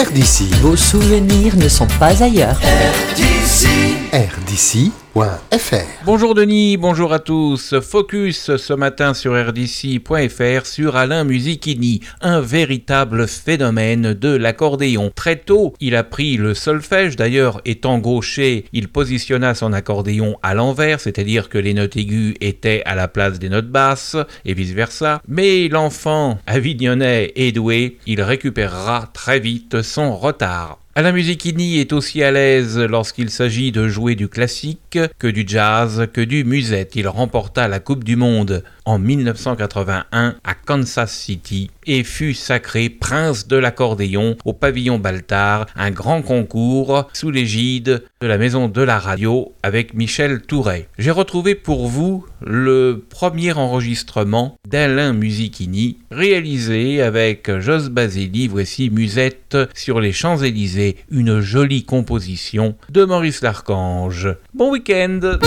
RDC. Vos souvenirs ne sont pas ailleurs. RDC.fr. Bonjour Denis, bonjour à tous. Focus ce matin sur rdc.fr sur Alain Musichini, un véritable phénomène de l'accordéon. Très tôt, il a pris le solfège, d'ailleurs étant gaucher, il positionna son accordéon à l'envers, c'est-à-dire que les notes aiguës étaient à la place des notes basses et vice-versa. Mais l'enfant avignonnais et doué, il récupérera très vite son retard. Alain Musichini est aussi à l'aise lorsqu'il s'agit de jouer du classique que du jazz, que du musette. Il remporta la Coupe du Monde en 1981 à Kansas City et fut sacré prince de l'accordéon au pavillon Baltard, un grand concours sous l'égide de la maison de la radio avec Michel Touret. J'ai retrouvé pour vous le premier enregistrement d'Alain Musichini réalisé avec Jos Basili, voici Musette sur les Champs-Élysées, une jolie composition de Maurice Larchange. Bon week-end